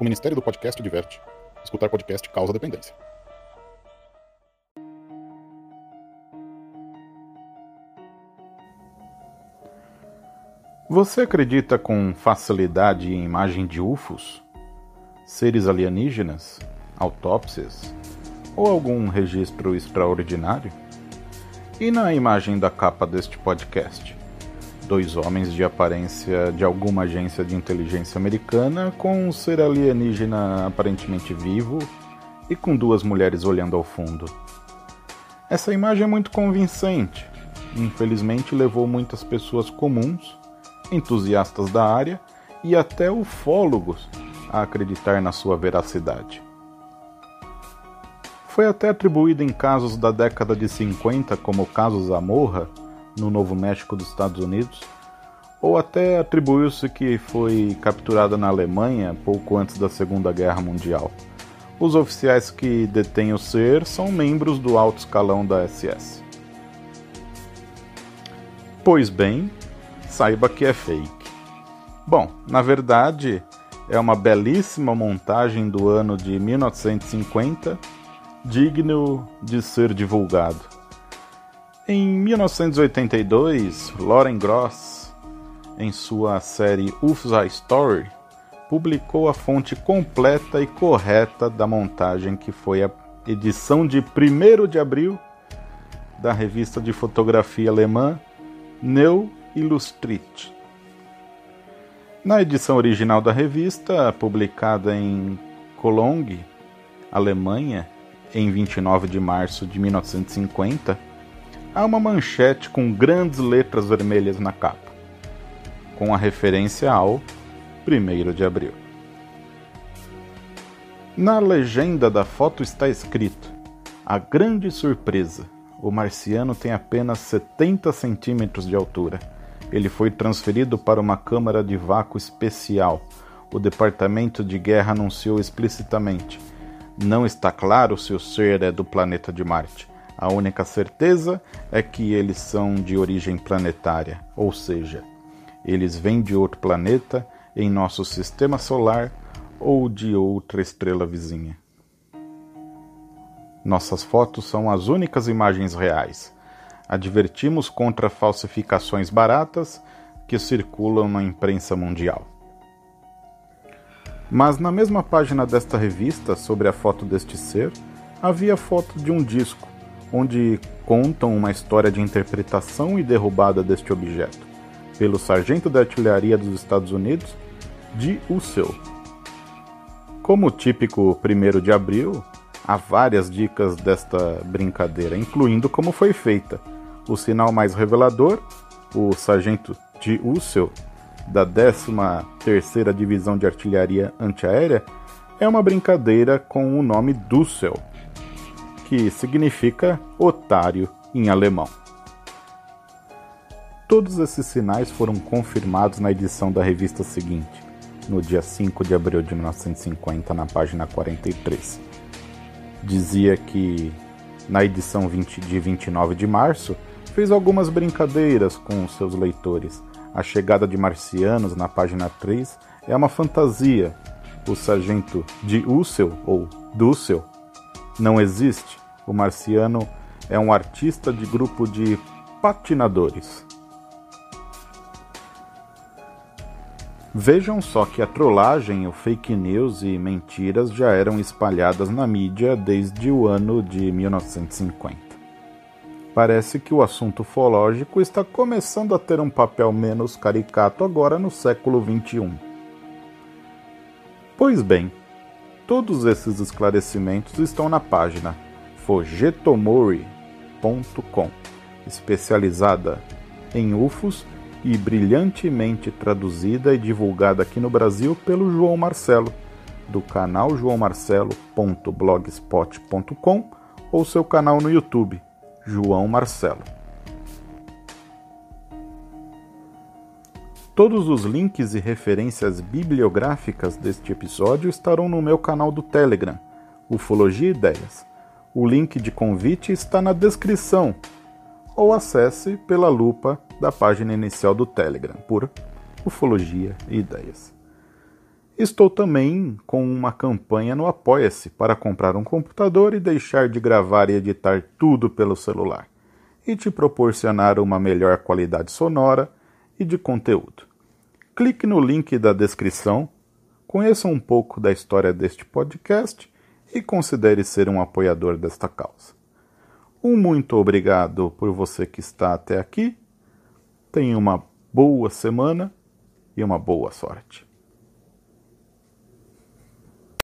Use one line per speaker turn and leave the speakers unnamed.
O Ministério do Podcast diverte. Escutar podcast causa dependência.
Você acredita com facilidade em imagem de UFOs? Seres alienígenas? Autópsias? Ou algum registro extraordinário? E na imagem da capa deste podcast? Dois homens de aparência de alguma agência de inteligência americana com um ser alienígena aparentemente vivo e com duas mulheres olhando ao fundo. Essa imagem é muito convincente. Infelizmente levou muitas pessoas comuns entusiastas da área e até ufólogos a acreditar na sua veracidade. Foi até atribuída em casos da década de 50, como o caso Zamorra, no Novo México dos Estados Unidos, ou até atribuiu-se que foi capturada na Alemanha pouco antes da Segunda Guerra Mundial. Os oficiais que detêm o ser são membros do alto escalão da SS. Pois bem, saiba que é fake. Bom, na verdade, é uma belíssima montagem do ano de 1950, digno de ser divulgado. Em 1982, Lauren Gross, em sua série UFSA Story, publicou a fonte completa e correta da montagem que foi a edição de 1 de abril da revista de fotografia alemã Neu Illustriert. Na edição original da revista, publicada em Cologne, Alemanha, em 29 de março de 1950, há uma manchete com grandes letras vermelhas na capa, com a referência ao 1 de abril. Na legenda da foto está escrito: A grande surpresa, o marciano tem apenas 70 centímetros de altura ele foi transferido para uma câmara de vácuo especial. O Departamento de Guerra anunciou explicitamente: não está claro se o ser é do planeta de Marte. A única certeza é que eles são de origem planetária, ou seja, eles vêm de outro planeta em nosso sistema solar ou de outra estrela vizinha. Nossas fotos são as únicas imagens reais. Advertimos contra falsificações baratas que circulam na imprensa mundial. Mas na mesma página desta revista, sobre a foto deste ser, havia foto de um disco, onde contam uma história de interpretação e derrubada deste objeto, pelo sargento da artilharia dos Estados Unidos, de Ussel. Como típico 1 de abril, há várias dicas desta brincadeira, incluindo como foi feita, o sinal mais revelador, o sargento de Ussel, da 13ª Divisão de Artilharia Antiaérea, é uma brincadeira com o nome Dussel, que significa otário em alemão. Todos esses sinais foram confirmados na edição da revista seguinte, no dia 5 de abril de 1950, na página 43. Dizia que, na edição 20 de 29 de março, fez algumas brincadeiras com seus leitores. A chegada de marcianos na página 3 é uma fantasia. O sargento de Ussel, ou Dussel, não existe. O marciano é um artista de grupo de patinadores. Vejam só que a trollagem, o fake news e mentiras já eram espalhadas na mídia desde o ano de 1950. Parece que o assunto ufológico está começando a ter um papel menos caricato agora no século XXI. Pois bem, todos esses esclarecimentos estão na página fogetomori.com, especializada em UFOs e brilhantemente traduzida e divulgada aqui no Brasil pelo João Marcelo, do canal joãomarcelo.blogspot.com ou seu canal no YouTube João Marcelo. Todos os links e referências bibliográficas deste episódio estarão no meu canal do Telegram, Ufologia Ideias. O link de convite está na descrição ou acesse pela lupa da página inicial do Telegram por Ufologia e Ideias. Estou também com uma campanha no Apoia-se para comprar um computador e deixar de gravar e editar tudo pelo celular e te proporcionar uma melhor qualidade sonora e de conteúdo. Clique no link da descrição, conheça um pouco da história deste podcast e considere ser um apoiador desta causa. Um muito obrigado por você que está até aqui. Tenha uma boa semana e uma boa sorte.